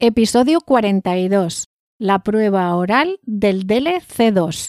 Episodio 42. La prueba oral del DLC2.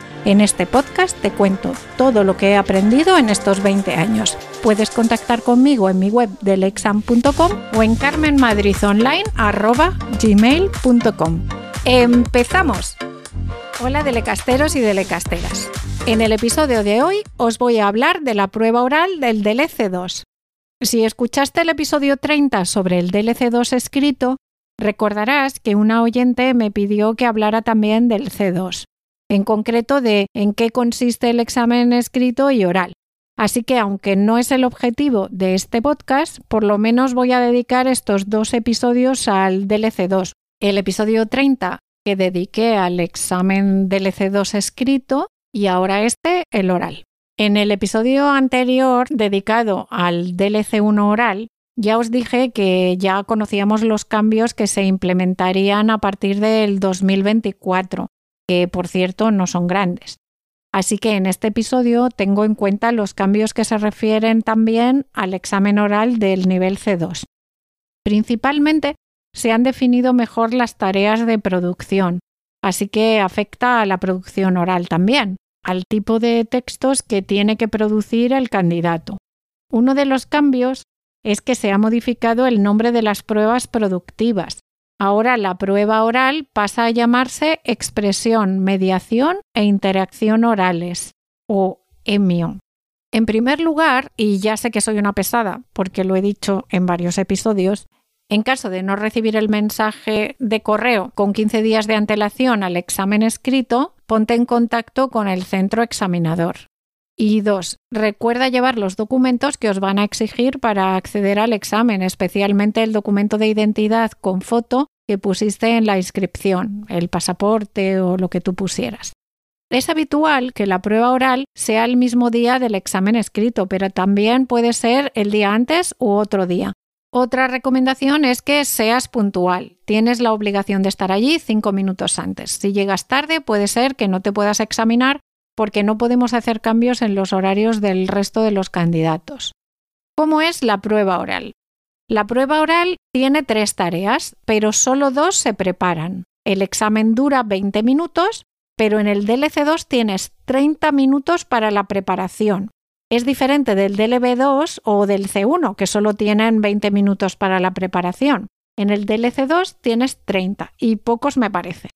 En este podcast te cuento todo lo que he aprendido en estos 20 años. Puedes contactar conmigo en mi web delexam.com o en carmenmadridonline.gmail.com. ¡Empezamos! Hola delecasteros y delecasteras. En el episodio de hoy os voy a hablar de la prueba oral del DLC2. Si escuchaste el episodio 30 sobre el DLC2 escrito, recordarás que una oyente me pidió que hablara también del C2 en concreto de en qué consiste el examen escrito y oral. Así que aunque no es el objetivo de este podcast, por lo menos voy a dedicar estos dos episodios al DLC2. El episodio 30 que dediqué al examen DLC2 escrito y ahora este, el oral. En el episodio anterior dedicado al DLC1 oral, ya os dije que ya conocíamos los cambios que se implementarían a partir del 2024 que por cierto no son grandes. Así que en este episodio tengo en cuenta los cambios que se refieren también al examen oral del nivel C2. Principalmente se han definido mejor las tareas de producción, así que afecta a la producción oral también, al tipo de textos que tiene que producir el candidato. Uno de los cambios es que se ha modificado el nombre de las pruebas productivas, Ahora la prueba oral pasa a llamarse expresión, mediación e interacción orales o EMIO. En primer lugar, y ya sé que soy una pesada porque lo he dicho en varios episodios, en caso de no recibir el mensaje de correo con 15 días de antelación al examen escrito, ponte en contacto con el centro examinador. Y dos, recuerda llevar los documentos que os van a exigir para acceder al examen, especialmente el documento de identidad con foto que pusiste en la inscripción, el pasaporte o lo que tú pusieras. Es habitual que la prueba oral sea el mismo día del examen escrito, pero también puede ser el día antes u otro día. Otra recomendación es que seas puntual. Tienes la obligación de estar allí cinco minutos antes. Si llegas tarde, puede ser que no te puedas examinar porque no podemos hacer cambios en los horarios del resto de los candidatos. ¿Cómo es la prueba oral? La prueba oral tiene tres tareas, pero solo dos se preparan. El examen dura 20 minutos, pero en el DLC2 tienes 30 minutos para la preparación. Es diferente del DLB2 o del C1, que solo tienen 20 minutos para la preparación. En el DLC2 tienes 30 y pocos me parece.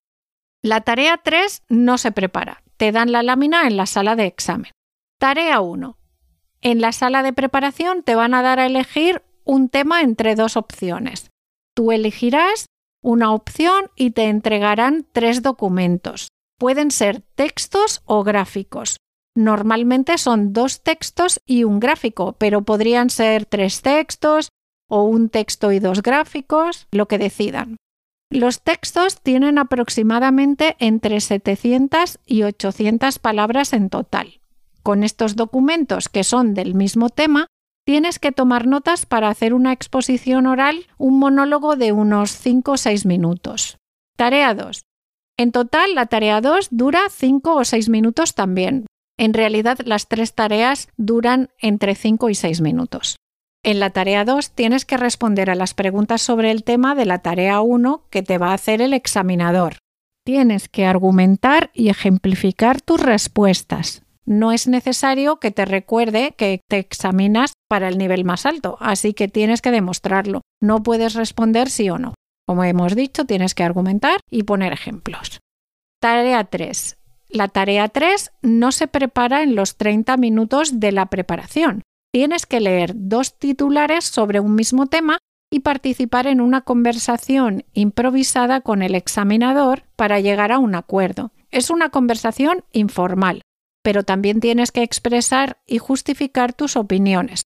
La tarea 3 no se prepara, te dan la lámina en la sala de examen. Tarea 1. En la sala de preparación te van a dar a elegir un tema entre dos opciones. Tú elegirás una opción y te entregarán tres documentos. Pueden ser textos o gráficos. Normalmente son dos textos y un gráfico, pero podrían ser tres textos o un texto y dos gráficos, lo que decidan. Los textos tienen aproximadamente entre 700 y 800 palabras en total. Con estos documentos que son del mismo tema, tienes que tomar notas para hacer una exposición oral, un monólogo de unos 5 o 6 minutos. Tarea 2. En total, la tarea 2 dura 5 o 6 minutos también. En realidad, las tres tareas duran entre 5 y 6 minutos. En la tarea 2 tienes que responder a las preguntas sobre el tema de la tarea 1 que te va a hacer el examinador. Tienes que argumentar y ejemplificar tus respuestas no es necesario que te recuerde que te examinas para el nivel más alto, así que tienes que demostrarlo. No puedes responder sí o no. Como hemos dicho, tienes que argumentar y poner ejemplos. Tarea 3. La tarea 3 no se prepara en los 30 minutos de la preparación. Tienes que leer dos titulares sobre un mismo tema y participar en una conversación improvisada con el examinador para llegar a un acuerdo. Es una conversación informal, pero también tienes que expresar y justificar tus opiniones.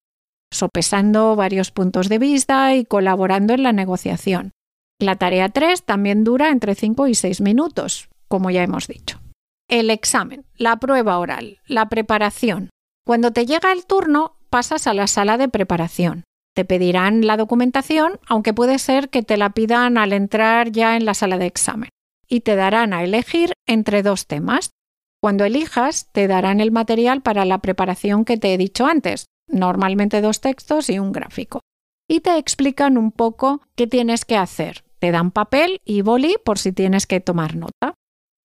sopesando varios puntos de vista y colaborando en la negociación. La tarea 3 también dura entre 5 y 6 minutos, como ya hemos dicho. El examen, la prueba oral, la preparación. Cuando te llega el turno, pasas a la sala de preparación. Te pedirán la documentación, aunque puede ser que te la pidan al entrar ya en la sala de examen. Y te darán a elegir entre dos temas. Cuando elijas, te darán el material para la preparación que te he dicho antes, normalmente dos textos y un gráfico. Y te explican un poco qué tienes que hacer. Te dan papel y boli por si tienes que tomar nota.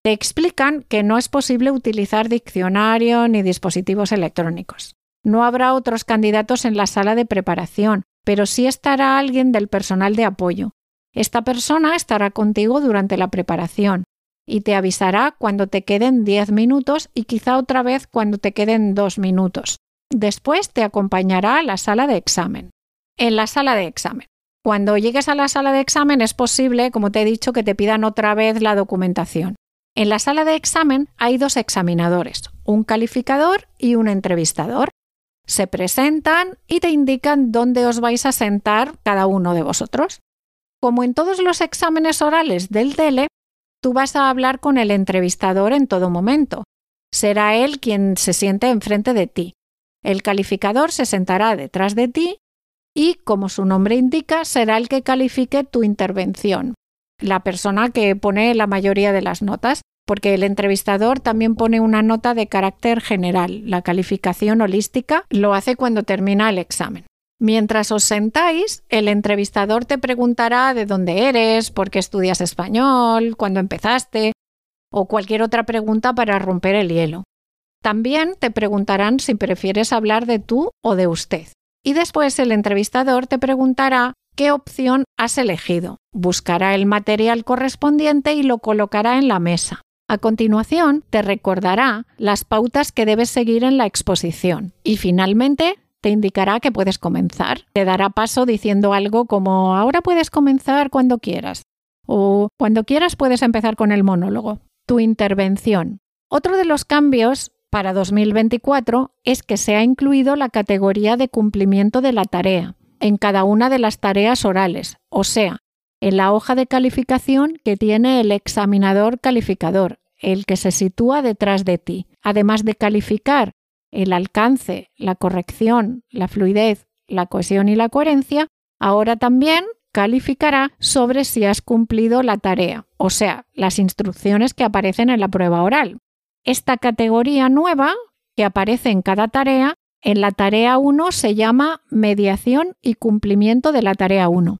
Te explican que no es posible utilizar diccionario ni dispositivos electrónicos. No habrá otros candidatos en la sala de preparación, pero sí estará alguien del personal de apoyo. Esta persona estará contigo durante la preparación y te avisará cuando te queden 10 minutos y quizá otra vez cuando te queden 2 minutos. Después te acompañará a la sala de examen. En la sala de examen. Cuando llegues a la sala de examen es posible, como te he dicho, que te pidan otra vez la documentación. En la sala de examen hay dos examinadores, un calificador y un entrevistador se presentan y te indican dónde os vais a sentar cada uno de vosotros. Como en todos los exámenes orales del DELE, tú vas a hablar con el entrevistador en todo momento. Será él quien se siente enfrente de ti. El calificador se sentará detrás de ti y, como su nombre indica, será el que califique tu intervención, la persona que pone la mayoría de las notas porque el entrevistador también pone una nota de carácter general. La calificación holística lo hace cuando termina el examen. Mientras os sentáis, el entrevistador te preguntará de dónde eres, por qué estudias español, cuándo empezaste, o cualquier otra pregunta para romper el hielo. También te preguntarán si prefieres hablar de tú o de usted. Y después el entrevistador te preguntará qué opción has elegido. Buscará el material correspondiente y lo colocará en la mesa. A continuación, te recordará las pautas que debes seguir en la exposición y finalmente te indicará que puedes comenzar. Te dará paso diciendo algo como ahora puedes comenzar cuando quieras o cuando quieras puedes empezar con el monólogo. Tu intervención. Otro de los cambios para 2024 es que se ha incluido la categoría de cumplimiento de la tarea en cada una de las tareas orales, o sea, en la hoja de calificación que tiene el examinador calificador, el que se sitúa detrás de ti. Además de calificar el alcance, la corrección, la fluidez, la cohesión y la coherencia, ahora también calificará sobre si has cumplido la tarea, o sea, las instrucciones que aparecen en la prueba oral. Esta categoría nueva, que aparece en cada tarea, en la tarea 1 se llama mediación y cumplimiento de la tarea 1.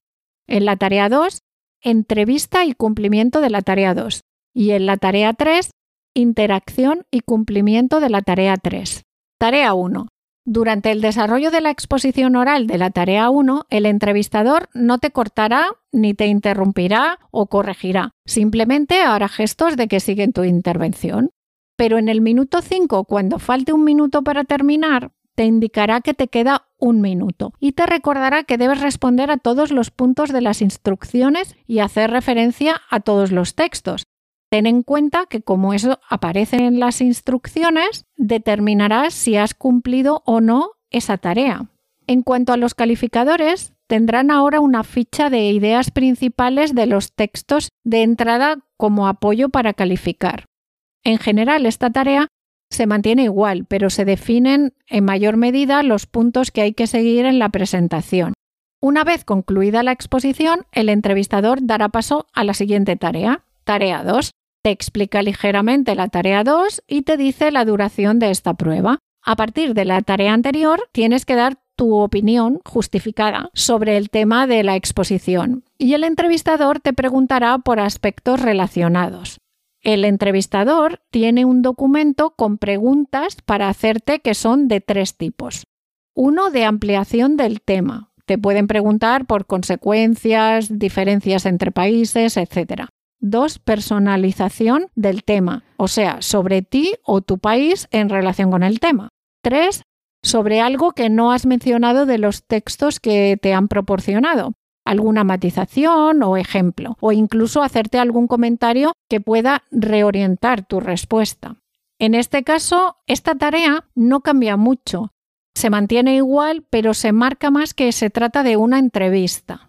En la tarea 2, entrevista y cumplimiento de la tarea 2. Y en la tarea 3, interacción y cumplimiento de la tarea 3. Tarea 1. Durante el desarrollo de la exposición oral de la tarea 1, el entrevistador no te cortará ni te interrumpirá o corregirá. Simplemente hará gestos de que siguen tu intervención. Pero en el minuto 5, cuando falte un minuto para terminar, te indicará que te queda un minuto y te recordará que debes responder a todos los puntos de las instrucciones y hacer referencia a todos los textos. Ten en cuenta que como eso aparece en las instrucciones, determinarás si has cumplido o no esa tarea. En cuanto a los calificadores, tendrán ahora una ficha de ideas principales de los textos de entrada como apoyo para calificar. En general, esta tarea se mantiene igual, pero se definen en mayor medida los puntos que hay que seguir en la presentación. Una vez concluida la exposición, el entrevistador dará paso a la siguiente tarea. Tarea 2. Te explica ligeramente la tarea 2 y te dice la duración de esta prueba. A partir de la tarea anterior, tienes que dar tu opinión justificada sobre el tema de la exposición y el entrevistador te preguntará por aspectos relacionados. El entrevistador tiene un documento con preguntas para hacerte que son de tres tipos. Uno de ampliación del tema. Te pueden preguntar por consecuencias, diferencias entre países, etc. Dos, personalización del tema, o sea, sobre ti o tu país en relación con el tema. Tres, sobre algo que no has mencionado de los textos que te han proporcionado alguna matización o ejemplo, o incluso hacerte algún comentario que pueda reorientar tu respuesta. En este caso, esta tarea no cambia mucho. se mantiene igual, pero se marca más que se trata de una entrevista.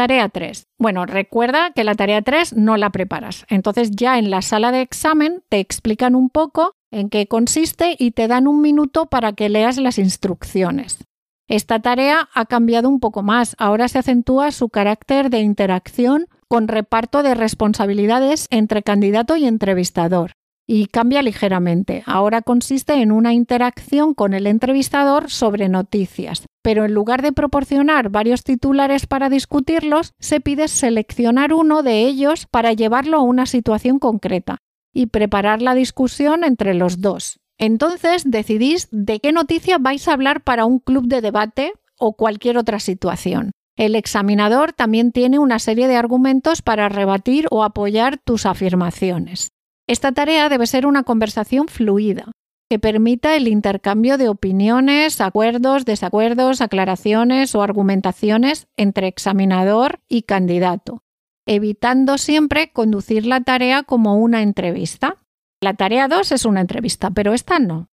Tarea 3. Bueno, recuerda que la tarea 3 no la preparas. Entonces ya en la sala de examen te explican un poco en qué consiste y te dan un minuto para que leas las instrucciones. Esta tarea ha cambiado un poco más. Ahora se acentúa su carácter de interacción con reparto de responsabilidades entre candidato y entrevistador. Y cambia ligeramente. Ahora consiste en una interacción con el entrevistador sobre noticias. Pero en lugar de proporcionar varios titulares para discutirlos, se pide seleccionar uno de ellos para llevarlo a una situación concreta y preparar la discusión entre los dos. Entonces decidís de qué noticia vais a hablar para un club de debate o cualquier otra situación. El examinador también tiene una serie de argumentos para rebatir o apoyar tus afirmaciones. Esta tarea debe ser una conversación fluida, que permita el intercambio de opiniones, acuerdos, desacuerdos, aclaraciones o argumentaciones entre examinador y candidato, evitando siempre conducir la tarea como una entrevista. La tarea 2 es una entrevista, pero esta no.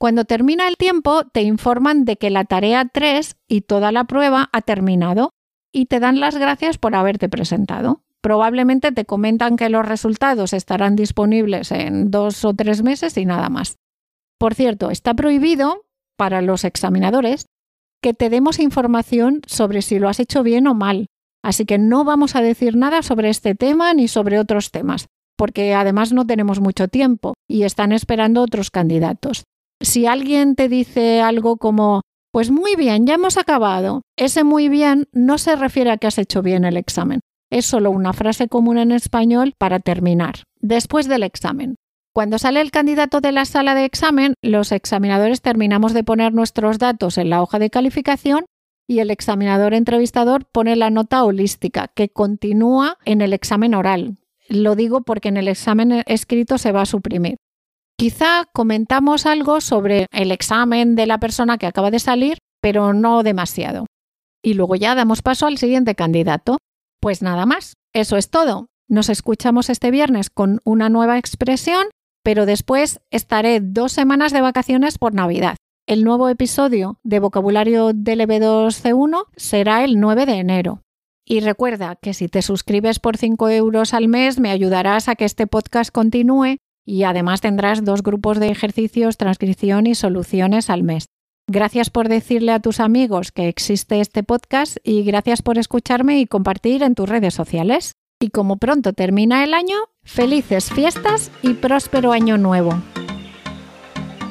Cuando termina el tiempo, te informan de que la tarea 3 y toda la prueba ha terminado y te dan las gracias por haberte presentado. Probablemente te comentan que los resultados estarán disponibles en dos o tres meses y nada más. Por cierto, está prohibido para los examinadores que te demos información sobre si lo has hecho bien o mal. Así que no vamos a decir nada sobre este tema ni sobre otros temas porque además no tenemos mucho tiempo y están esperando otros candidatos. Si alguien te dice algo como, pues muy bien, ya hemos acabado, ese muy bien no se refiere a que has hecho bien el examen. Es solo una frase común en español para terminar. Después del examen. Cuando sale el candidato de la sala de examen, los examinadores terminamos de poner nuestros datos en la hoja de calificación y el examinador entrevistador pone la nota holística que continúa en el examen oral, lo digo porque en el examen escrito se va a suprimir. Quizá comentamos algo sobre el examen de la persona que acaba de salir, pero no demasiado. Y luego ya damos paso al siguiente candidato. Pues nada más, eso es todo. Nos escuchamos este viernes con una nueva expresión, pero después estaré dos semanas de vacaciones por Navidad. El nuevo episodio de vocabulario del EB2C1 será el 9 de enero. Y recuerda que si te suscribes por 5 euros al mes me ayudarás a que este podcast continúe y además tendrás dos grupos de ejercicios, transcripción y soluciones al mes. Gracias por decirle a tus amigos que existe este podcast y gracias por escucharme y compartir en tus redes sociales. Y como pronto termina el año, felices fiestas y próspero año nuevo.